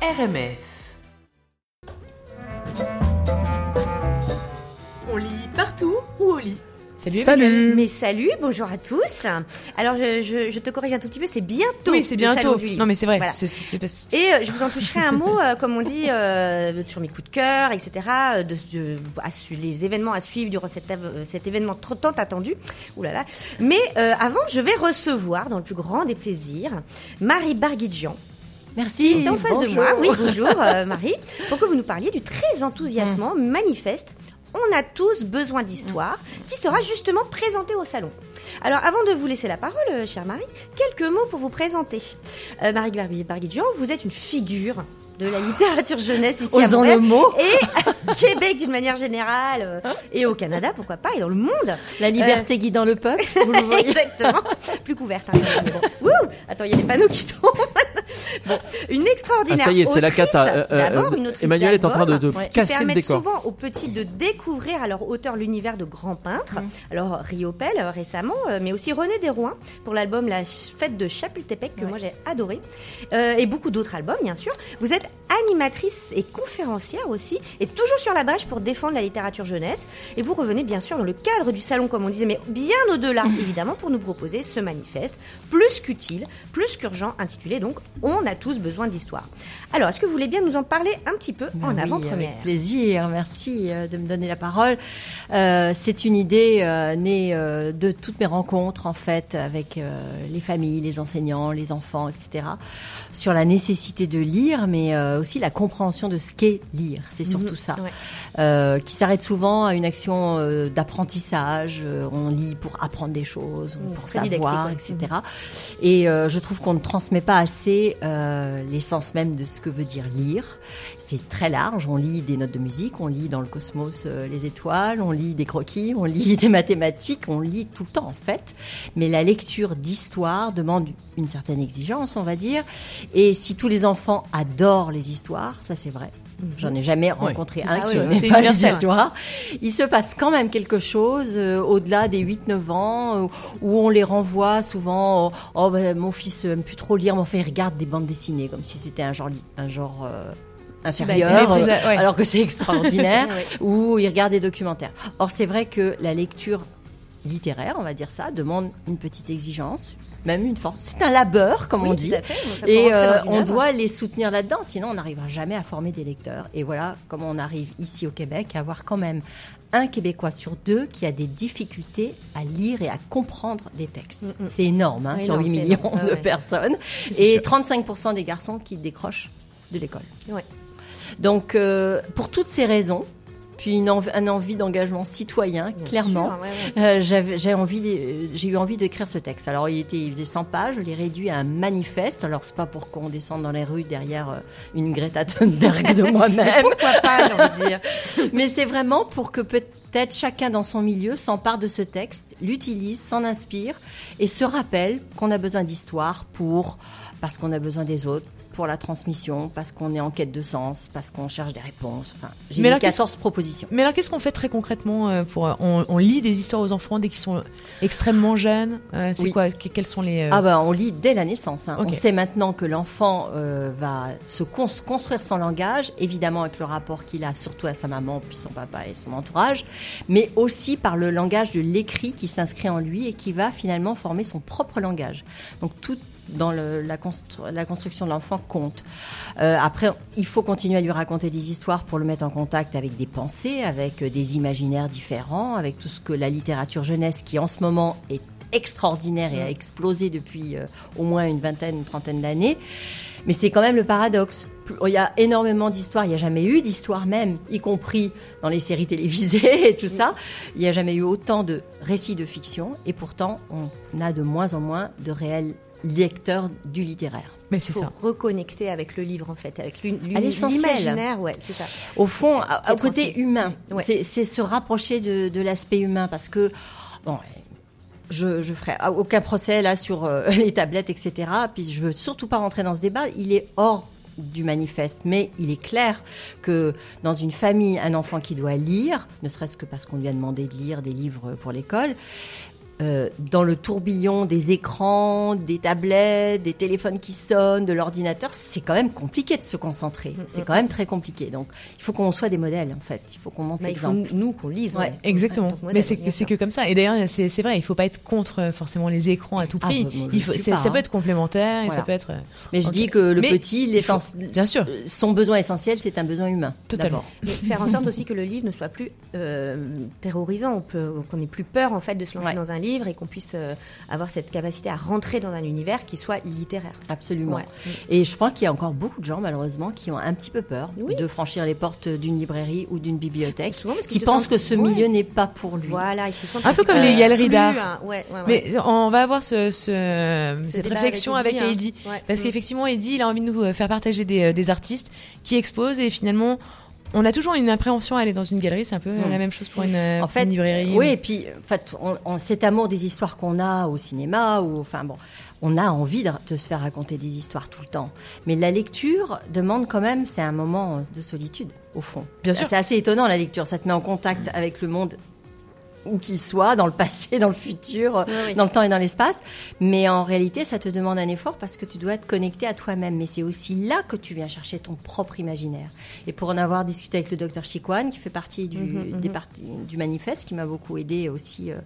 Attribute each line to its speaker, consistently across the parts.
Speaker 1: RMF. On lit partout ou au lit
Speaker 2: Salut.
Speaker 3: Salut.
Speaker 4: Mais salut, bonjour à tous. Alors je, je- je te corrige un tout petit peu, c'est bientôt.
Speaker 2: Oui, c'est bientôt.
Speaker 4: du.
Speaker 2: Non, mais c'est vrai.
Speaker 4: Voilà.
Speaker 2: C'est- c'est- c'est pas-
Speaker 4: Et euh, je vous en toucherai un mot, euh, comme on dit, euh, sur mes coups de cœur, etc., de, de- à les événements à suivre durant cet, événement trop tant attendu. Ouh là là. Mais euh, avant, je vais recevoir, dans le plus grand des plaisirs, Marie Barguidjian.
Speaker 3: Merci.
Speaker 4: qui est en face de moi. Oui, bonjour euh, Marie. Pour que vous nous parliez du très enthousiasmant manifeste On a tous besoin d'histoire qui sera justement présenté au salon. Alors avant de vous laisser la parole, euh, chère Marie, quelques mots pour vous présenter. Euh, Marie Barguidjian, vous êtes une figure de la littérature jeunesse ici à
Speaker 3: Osons
Speaker 4: Montréal
Speaker 3: le mot.
Speaker 4: et Québec d'une manière générale euh, et au Canada pourquoi pas et dans le monde.
Speaker 3: La liberté guidant le peuple, vous le voyez.
Speaker 4: Exactement. Plus couverte. Hein, bon. Attends, il y a les panneaux qui tombent. Bon, une extraordinaire
Speaker 5: Ah, ça y est, c'est la cata. Euh, euh,
Speaker 4: une
Speaker 5: Emmanuel est en train de, de
Speaker 4: d'albums qui
Speaker 5: casser le décor.
Speaker 4: souvent aux petits de découvrir à leur auteur l'univers de grands peintres. Alors Riopel euh, récemment, mais aussi René Desrouins pour l'album La Fête de Chapultepec que moi j'ai adoré, Euh, et beaucoup d'autres albums bien sûr. Vous êtes animatrice et conférencière aussi, et toujours sur la brèche pour défendre la littérature jeunesse. Et vous revenez bien sûr dans le cadre du salon comme on disait, mais bien au-delà évidemment pour nous proposer ce manifeste plus qu'utile, plus qu'urgent, intitulé donc On a tous besoin d'histoire. Alors est-ce que vous voulez bien nous en parler un petit peu en
Speaker 3: Ben oui,
Speaker 4: avant-première
Speaker 3: Avec plaisir, merci euh, de me donner la parole. Euh, c'est une idée euh, née euh, de toutes mes rencontres en fait avec les familles, les enseignants, les enfants, etc. Sur la nécessité de lire, mais aussi la compréhension de ce qu'est lire. C'est surtout ça.
Speaker 4: Ouais.
Speaker 3: Euh, qui s'arrête souvent à une action euh, d'apprentissage. Euh, on lit pour apprendre des choses,
Speaker 4: Mmh,
Speaker 3: pour savoir, etc. Et euh, je trouve qu'on ne transmet pas assez l'essence même de ce que veut dire lire. C'est très large. On lit des notes de musique, on lit dans le cosmos les étoiles, on lit des croquis, on lit des mathématiques, on lit tout le temps en fait. Mais la lecture d'histoire demande une certaine exigence, on va dire. Et si tous les enfants adorent les histoires, ça c'est vrai. J'en ai jamais rencontré un
Speaker 2: ça,
Speaker 3: qui
Speaker 2: oui, c'est
Speaker 3: pas
Speaker 2: universel.
Speaker 3: histoires. Il se passe quand même quelque chose euh, au-delà des 8-9 ans euh, où on les renvoie souvent oh, oh, ben, mon fils aime plus trop lire mais enfin il regarde des bandes dessinées comme si c'était un genre un genre euh, inférieur
Speaker 2: ouais.
Speaker 3: alors que c'est extraordinaire
Speaker 4: Ouais.
Speaker 3: ou il regarde des documentaires. Or c'est vrai que la lecture littéraire, on va dire ça, demande une petite exigence, même une force. C'est un labeur comme
Speaker 4: Oui,
Speaker 3: on
Speaker 4: tout
Speaker 3: dit.
Speaker 4: à fait.
Speaker 3: Et euh, on doit les soutenir là-dedans, sinon on n'arrivera jamais à former des lecteurs. Et voilà comment on arrive ici au Québec à avoir quand même un Québécois sur deux qui a des difficultés à lire et à comprendre des textes.
Speaker 4: Mm, mm.
Speaker 3: C'est énorme, hein,
Speaker 4: Oui,
Speaker 3: sur
Speaker 4: non,
Speaker 3: 8
Speaker 4: c'est
Speaker 3: millions
Speaker 4: énorme.
Speaker 3: De
Speaker 4: ouais.
Speaker 3: personnes. Et
Speaker 2: sûr.
Speaker 3: 35% des garçons qui décrochent de l'école.
Speaker 4: Ouais.
Speaker 3: Donc, euh, pour toutes ces raisons, puis une env- un envie d'engagement citoyen,
Speaker 4: Bien
Speaker 3: clairement,
Speaker 4: ouais, ouais.
Speaker 3: euh, j'ai eu envie d'écrire ce texte. Alors il était, il faisait 100 pages, je l'ai réduit à un manifeste. Alors c'est pas pour qu'on descende dans les rues derrière euh, une Greta Thunberg de moi-même,
Speaker 4: Pourquoi pas, j'ai envie de dire.
Speaker 3: mais c'est vraiment pour que peut-être chacun dans son milieu s'empare de ce texte, l'utilise, s'en inspire et se rappelle qu'on a besoin d'histoire pour parce qu'on a besoin des autres pour la transmission, parce qu'on est en quête de sens, parce qu'on cherche des réponses. Enfin, j'ai
Speaker 2: Mais
Speaker 3: mis
Speaker 2: alors, qu'est-ce-
Speaker 3: 14 propositions.
Speaker 2: Mais alors, qu'est-ce qu'on fait très concrètement euh, pour euh, on, on lit des histoires aux enfants dès qu'ils sont extrêmement jeunes. Euh, c'est
Speaker 3: Oui.
Speaker 2: quoi que- Quels sont les
Speaker 3: Ah bah on lit dès la naissance. hein.
Speaker 2: Ok.
Speaker 3: On sait maintenant que l'enfant euh, va se cons- construire son langage, évidemment avec le rapport qu'il a surtout à sa maman, puis son papa et son entourage, mais aussi par le langage de l'écrit qui s'inscrit en lui et qui va finalement former son propre langage. Donc tout dans le- la, constru- la construction de l'enfant compte. Euh, après, il faut continuer à lui raconter des histoires pour le mettre en contact avec des pensées, avec euh, des imaginaires différents, avec tout ce que la littérature jeunesse, qui en ce moment est extraordinaire et a explosé depuis euh, au moins une vingtaine, une trentaine d'années. Mais c'est quand même le paradoxe. Plus- Il y a énormément d'histoires, il n'y a jamais eu d'histoire même, y compris dans les séries télévisées et tout ça. Il n'y a jamais eu autant de récits de fiction et pourtant on a de moins en moins de réels lecteurs du littéraire.
Speaker 2: Mais c'est ça.
Speaker 4: reconnecter avec le livre en fait, avec l'uni-
Speaker 3: À l'essentiel.
Speaker 4: l'imaginaire, ouais, c'est ça.
Speaker 3: Au fond, au côté
Speaker 4: transmis.
Speaker 3: humain,
Speaker 4: Ouais.
Speaker 3: c'est c'est se rapprocher de, de l'aspect humain parce que, bon, je, je ferai aucun procès là sur euh, les tablettes, etc. Puis je veux surtout pas rentrer dans ce débat. Il est hors du manifeste, mais il est clair que dans une famille, un enfant qui doit lire, ne serait-ce que parce qu'on lui a demandé de lire des livres pour l'école, euh, dans le tourbillon des écrans, des tablettes, des téléphones qui sonnent, de l'ordinateur, c'est quand même compliqué de se concentrer.
Speaker 4: Mm,
Speaker 3: C'est quand même très compliqué. Donc, il faut qu'on soit des modèles, en fait. Il faut qu'on montre
Speaker 4: Bah, il faut
Speaker 3: l'exemple.
Speaker 4: nous qu'on lise.
Speaker 3: Ouais.
Speaker 4: ouais.
Speaker 2: Exactement. Mais c'est que, comme ça. Et d'ailleurs, c'est vrai, il faut pas être contre euh, forcément les écrans à tout
Speaker 3: Ah,
Speaker 2: prix.
Speaker 3: bah,
Speaker 2: il faut, ça
Speaker 3: hein.
Speaker 2: peut être complémentaire et
Speaker 3: Voilà.
Speaker 2: ça peut être. euh,
Speaker 3: Mais je dis que le
Speaker 2: Mais
Speaker 3: petit,
Speaker 2: faut- bien sûr.
Speaker 3: son besoin essentiel, c'est un besoin humain.
Speaker 2: Totalement.
Speaker 4: Mais faire en sorte aussi que le livre ne soit plus euh, terrorisant, qu'on n'ait plus peur en fait de se lancer
Speaker 3: Ouais.
Speaker 4: dans un livre et qu'on puisse euh, avoir cette capacité à rentrer dans un univers qui soit littéraire.
Speaker 3: Absolument.
Speaker 4: Ouais.
Speaker 3: Et je crois qu'il y a encore beaucoup de gens, malheureusement, qui ont un petit peu peur
Speaker 4: Oui.
Speaker 3: de franchir les portes d'une librairie ou d'une bibliothèque,
Speaker 4: Souvent parce qu'ils
Speaker 3: qui
Speaker 4: se
Speaker 3: pensent que ce
Speaker 4: Ouais.
Speaker 3: milieu n'est pas pour lui.
Speaker 4: Voilà, ils se sentent
Speaker 2: Un peu comme les galeries d'art.
Speaker 4: hein. Ouais, ouais, ouais.
Speaker 2: Mais on va avoir ce, ce- cette réflexion
Speaker 4: avec Eddy. hein.
Speaker 2: Parce
Speaker 4: Mm.
Speaker 2: qu'effectivement, Eddy, il a envie de nous faire partager des, euh, des artistes qui exposent et finalement, on a toujours une appréhension à aller dans une galerie. C'est un peu euh,
Speaker 3: Mm.
Speaker 2: la même chose pour une, euh,
Speaker 3: En
Speaker 2: pour
Speaker 3: fait,
Speaker 2: une librairie.
Speaker 3: oui, et puis en fait, on, on- cet amour des histoires qu'on a au cinéma, ou enfin bon, on a envie de, de se faire raconter des histoires tout le temps. Mais la lecture demande quand même, c'est un moment de solitude au fond.
Speaker 2: Bien sûr.
Speaker 3: C'est assez étonnant la lecture, ça te met en contact avec le monde où qu'il soit, dans le passé, dans le futur,
Speaker 4: oui.
Speaker 3: dans le temps et dans l'espace. Mais en réalité, ça te demande un effort parce que tu dois être connecté à toi-même. Mais c'est aussi là que tu viens chercher ton propre imaginaire. Et pour en avoir discuté avec le docteur Chiquan, qui fait partie du,
Speaker 4: Mhm,
Speaker 3: des parties- du manifeste, qui m'a beaucoup aidé aussi euh,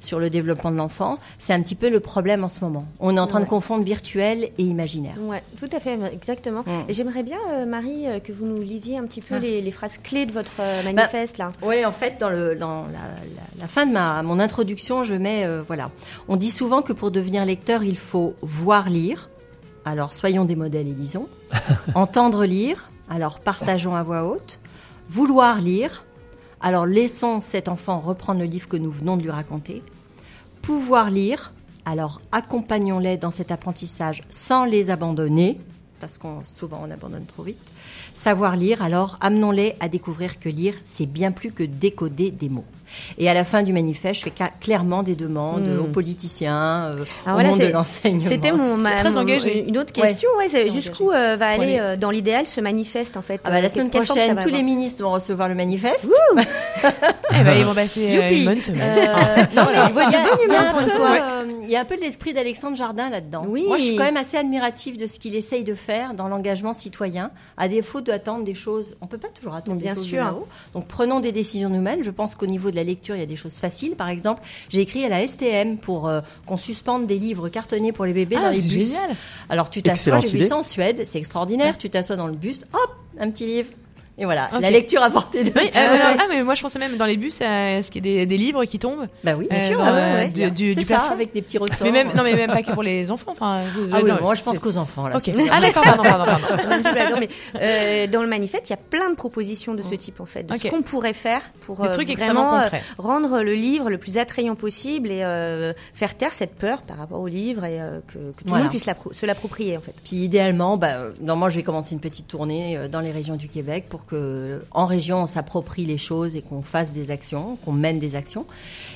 Speaker 3: sur le développement de l'enfant, c'est un petit peu le problème en ce moment. On est en train de confondre virtuel et imaginaire.
Speaker 4: Ouais, tout à fait, exactement.
Speaker 3: Mm.
Speaker 4: J'aimerais bien, euh, Marie, euh, que vous nous lisiez un petit peu
Speaker 3: Ah.
Speaker 4: les, les phrases clés de votre
Speaker 3: Bah,
Speaker 4: manifeste là.
Speaker 3: Oui, en fait, dans, le, dans la, la- la fin de ma, mon introduction, je mets, euh, voilà, on dit souvent que pour devenir lecteur, il faut voir lire. Alors, soyons des modèles et lisons. Entendre lire. Alors, partageons à voix haute. Vouloir lire. Alors, laissons cet enfant reprendre le livre que nous venons de lui raconter. Pouvoir lire. Alors, accompagnons-les dans cet apprentissage sans les abandonner, parce qu'on souvent on abandonne trop vite. Savoir lire, alors amenons-les à découvrir que lire, c'est bien plus que décoder des mots. Et à la fin du manifeste, je fais clairement des demandes
Speaker 4: Mm.
Speaker 3: aux politiciens, euh,
Speaker 4: Ah,
Speaker 3: au
Speaker 4: voilà,
Speaker 3: monde de l'enseignement.
Speaker 4: C'était mon, ma-
Speaker 2: très
Speaker 4: mon-
Speaker 2: engagé.
Speaker 4: une autre question. Ouais, jusqu'où euh, va aller euh, dans l'idéal ce manifeste en fait?
Speaker 3: Ah bah, la semaine prochaine, tous les ministres vont recevoir le manifeste.
Speaker 2: Eh ben, ils vont passer euh,
Speaker 4: Youpi.
Speaker 2: une bonne semaine.
Speaker 3: Euh, non, mais
Speaker 4: Il
Speaker 3: y a-
Speaker 4: bon
Speaker 3: il y a
Speaker 4: humeur pour une fois.
Speaker 3: Il y a un peu de l'esprit d'Alexandre Jardin là-dedans.
Speaker 4: Oui.
Speaker 3: Moi, je suis quand même assez admirative de ce qu'il essaye de faire dans l'engagement citoyen, à défaut d'attendre des choses. On peut pas toujours attendre
Speaker 4: Bien
Speaker 3: des choses
Speaker 4: sûr.
Speaker 3: de là-haut. Donc, prenons des décisions nous-mêmes. Je pense qu'au niveau de la lecture, il y a des choses faciles. Par exemple, j'ai écrit à la STM pour euh, qu'on suspende des livres cartonnés pour les bébés
Speaker 2: Ah,
Speaker 3: dans les bus.
Speaker 2: génial.
Speaker 3: Alors, tu t'assois, j'ai vu ça en Suède, c'est extraordinaire. Tu t'assois dans le bus, hop, un petit livre. Et voilà, la lecture à portée de
Speaker 2: Oui, euh, alors- ah, mais moi je pensais même dans les bus à ce qu'il y ait des, des livres qui tombent.
Speaker 3: Bah oui, bien
Speaker 2: Euh,
Speaker 3: sûr. ah ouais,
Speaker 2: du- du-
Speaker 3: ça, avec des petits ressorts.
Speaker 2: Mais même, non, mais même pas que pour les enfants. Enfin, je-
Speaker 3: Ah oui,
Speaker 2: non,
Speaker 3: moi je pense qu'aux enfants là.
Speaker 2: Ok.
Speaker 3: c'est-
Speaker 2: Ah d'accord, pardon, pardon, pardon.
Speaker 4: Mais euh, dans le manifeste, il y a plein de propositions de ce type en fait, de ce qu'on pourrait faire pour euh, vraiment euh, rendre le livre le plus attrayant possible et faire taire cette peur par rapport au livre et que, que tout le monde puisse se l'approprier en fait.
Speaker 3: Puis idéalement, bah, normalement, je vais commencer une petite tournée dans les régions du Québec pour que, en région, on s'approprie les choses et qu'on fasse des actions, qu'on mène des actions.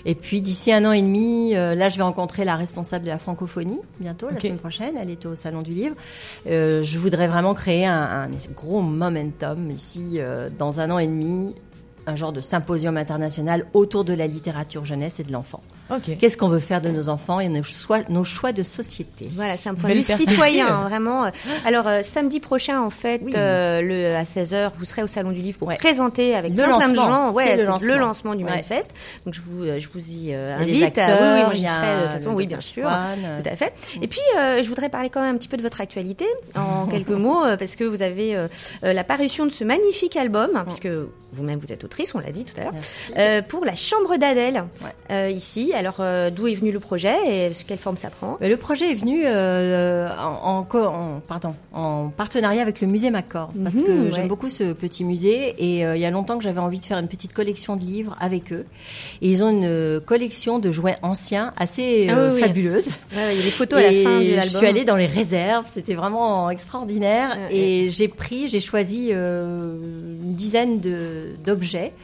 Speaker 3: Et puis d'ici un an et demi, euh, là, je vais rencontrer la responsable de la francophonie bientôt, la semaine prochaine. Elle est au salon du livre. Euh, je voudrais vraiment créer un, un gros momentum ici euh, dans un an et demi. Un genre de symposium international autour de la littérature jeunesse et de l'enfant. Qu'est-ce qu'on veut faire de nos enfants et nos choix, nos choix de société
Speaker 4: Voilà, c'est un point de vue citoyen, hein, vraiment. Alors, euh, samedi prochain, en fait,
Speaker 3: Oui.
Speaker 4: euh, le, à 16h, vous serez au Salon du Livre pour
Speaker 3: Ouais.
Speaker 4: présenter avec
Speaker 3: Le
Speaker 4: plein, plein de
Speaker 3: lancement.
Speaker 4: gens. Ouais,
Speaker 3: le lancement.
Speaker 4: du
Speaker 3: Ouais.
Speaker 4: manifeste. Donc, je vous, euh, je vous y euh, invite.
Speaker 3: des
Speaker 4: Ah, oui, oui,
Speaker 3: acteurs,
Speaker 4: moi, j'y serai, de toute façon. Oui, bien sûr.
Speaker 3: Euh,
Speaker 4: Tout à fait. Et puis, euh, je voudrais parler quand même un petit peu de votre actualité, en quelques mots, euh, parce que vous avez euh, euh, la parution de ce magnifique album, puisque vous-même, vous êtes autrice, on l'a dit tout à l'heure. Euh, pour la Chambre d'Adèle,
Speaker 3: Ouais.
Speaker 4: euh, ici. Alors, euh, d'où est venu le projet et quelle forme ça prend?
Speaker 3: Le projet est venu euh, en, en co- en- pardon, en partenariat avec le musée Macor parce
Speaker 4: Mhm,
Speaker 3: que
Speaker 4: ouais.
Speaker 3: j'aime beaucoup ce petit musée et euh, il y a longtemps que j'avais envie de faire une petite collection de livres avec eux. Et ils ont une collection de jouets anciens assez
Speaker 4: Ah oui,
Speaker 3: fabuleuse.
Speaker 4: Ouais, Il y a les photos à la fin de
Speaker 3: je
Speaker 4: l'album.
Speaker 3: suis allée dans les réserves, c'était vraiment extraordinaire. Et j'ai pris, j'ai choisi une dizaine d'objets.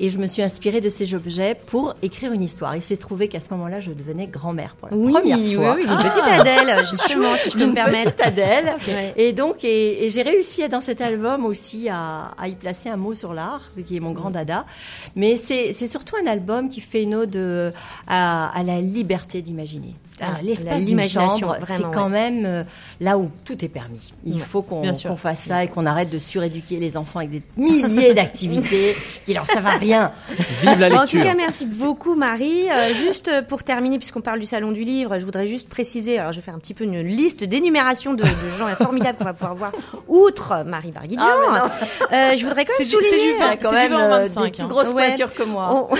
Speaker 3: Et je me suis inspirée de ces objets pour écrire une histoire. Il s'est trouvé qu'à ce moment-là, je devenais grand-mère pour la
Speaker 4: Oui,
Speaker 3: première fois.
Speaker 4: oui, une petite Adèle, justement, si je peux me permettre.
Speaker 3: petite Adèle. Et donc, et, et j'ai réussi dans cet album aussi à, à y placer un mot sur l'art, qui est mon grand dada. Mais c'est surtout un album qui fait une ode euh, à, à la liberté d'imaginer.
Speaker 4: Ah,
Speaker 3: L'espace d'une
Speaker 4: l'imagination,
Speaker 3: chambre, c'est quand
Speaker 4: ouais.
Speaker 3: même euh, là où tout est permis. Il faut qu'on fasse ça et qu'on arrête de suréduquer les enfants avec des milliers d'activités qui leur servent à rien.
Speaker 5: Vive la
Speaker 4: Bon, en
Speaker 5: lecture.
Speaker 4: tout cas, merci beaucoup Marie. Euh, juste euh, pour terminer, puisqu'on parle du salon du livre, je voudrais juste préciser. Alors, je vais faire un petit peu une liste d'énumération de, de gens formidables qu'on va pouvoir voir outre Marie Barguignan.
Speaker 3: Ah,
Speaker 4: Euh, je voudrais quand même souligner.
Speaker 2: du vin.
Speaker 3: Quand même
Speaker 2: du vin en
Speaker 3: euh,
Speaker 2: 25,
Speaker 3: des plus
Speaker 2: hein.
Speaker 3: grosses
Speaker 4: Ouais.
Speaker 3: pointures que moi.
Speaker 4: On,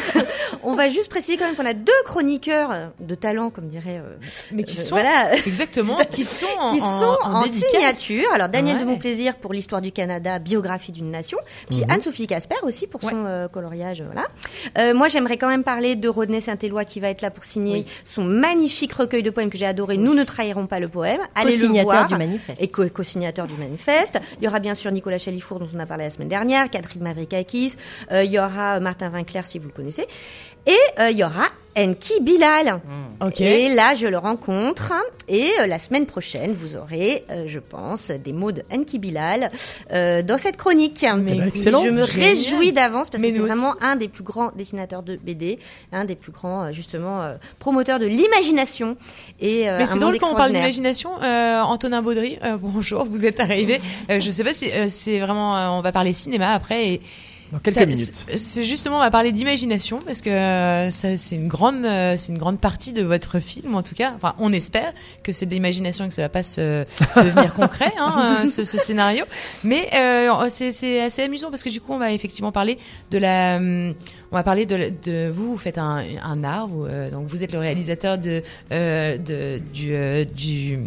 Speaker 4: on va juste préciser quand même qu'on a deux chroniqueurs de talent, comme dirait. Euh,
Speaker 2: Mais qui
Speaker 4: euh,
Speaker 2: sont
Speaker 4: voilà,
Speaker 2: exactement, qui sont en,
Speaker 4: qui sont en,
Speaker 2: dédicace.
Speaker 4: signature. Alors Daniel
Speaker 2: Ouais.
Speaker 4: de Montplaisir pour l'histoire du Canada, biographie d'une nation, puis Anne-Sophie Casper aussi pour son euh, coloriage. Voilà. Euh, moi, j'aimerais quand même parler de Rodney Saint-Éloi qui va être là pour signer son magnifique recueil de poèmes que j'ai adoré. Nous ne trahirons pas le poème. Allez le voir.
Speaker 3: du manifeste.
Speaker 4: Et co- co-signateur du manifeste. Il y aura bien sûr Nicolas Chalifour dont on a parlé la semaine dernière, Catherine Mavrikakis. Euh, il y aura Martin Vinclair si vous le connaissez. Et il y aura Enki Bilal.
Speaker 2: Ok.
Speaker 4: Et là, je le rencontre. Et euh, la semaine prochaine, vous aurez, euh, je pense, des mots de Enki Bilal euh, dans cette chronique.
Speaker 2: Mais
Speaker 5: Eh ben, excellent.
Speaker 4: Je me
Speaker 2: Génial.
Speaker 4: réjouis d'avance parce
Speaker 2: Mais
Speaker 4: que c'est
Speaker 2: aussi.
Speaker 4: vraiment un des plus grands dessinateurs de BD, un des plus grands, euh, justement, euh, promoteurs de l'imagination. Et euh,
Speaker 2: Mais c'est drôle quand on parle d'imagination. Euh, Antonin Baudry, euh, bonjour, vous êtes arrivé. Euh, je sais pas si euh, c'est vraiment. euh, on va parler cinéma après. Et
Speaker 5: Dans quelques
Speaker 2: ça-
Speaker 5: minutes.
Speaker 2: c'est- justement, on va parler d'imagination parce que euh, ça, c'est une grande, euh, c'est une grande partie de votre film en tout cas. Enfin, on espère que c'est de l'imagination et que ça va pas se devenir concret, hein, euh, ce, ce scénario. Mais euh, c'est c'est assez amusant parce que du coup, on va effectivement parler de la. On va parler de, vous, vous faites un, un art, vous, euh, donc vous êtes le réalisateur de, euh, de du, euh, du,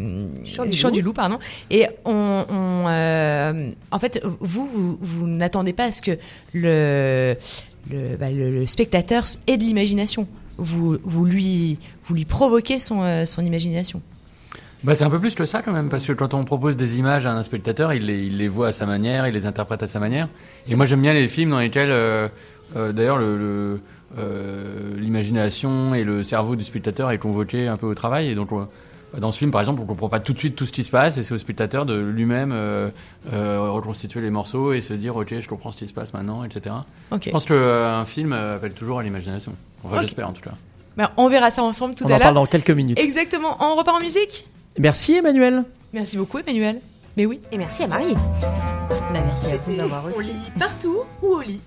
Speaker 4: Chant
Speaker 2: du
Speaker 4: du
Speaker 2: Chant
Speaker 4: loup.
Speaker 2: du loup, pardon. Et on, on, euh, en fait, vous, vous, vous n'attendez pas à ce que le, le, bah, le, le spectateur ait de l'imagination. Vous, vous lui, vous lui provoquez son, euh, son imagination.
Speaker 6: Bah, c'est un peu plus que ça quand même, parce que quand on propose des images à un spectateur, il les, il les voit à sa manière, il les interprète à sa manière. Et moi j'aime bien les films dans lesquels, euh, euh, d'ailleurs, le, le, euh, l'imagination et le cerveau du spectateur est convoqué un peu au travail. Et donc, on- dans ce film, par exemple, on comprend pas tout de suite tout ce qui se passe, et c'est au spectateur de lui-même euh, euh, reconstituer les morceaux et se dire, ok, je comprends ce qui se passe maintenant, etc. Je pense qu'un film euh, appelle toujours à l'imagination. Enfin, j'espère en tout cas.
Speaker 2: Ben, on verra ça ensemble tout
Speaker 5: On
Speaker 2: à
Speaker 5: en parle
Speaker 2: l'heure.
Speaker 5: dans quelques minutes.
Speaker 2: Exactement. On repart en musique?
Speaker 5: Merci Emmanuel.
Speaker 2: Merci beaucoup, Emmanuel. Mais oui.
Speaker 4: Et merci à Marie.
Speaker 3: Bah, merci à vous d'avoir
Speaker 1: On
Speaker 3: reçu.
Speaker 1: lit partout ou au lit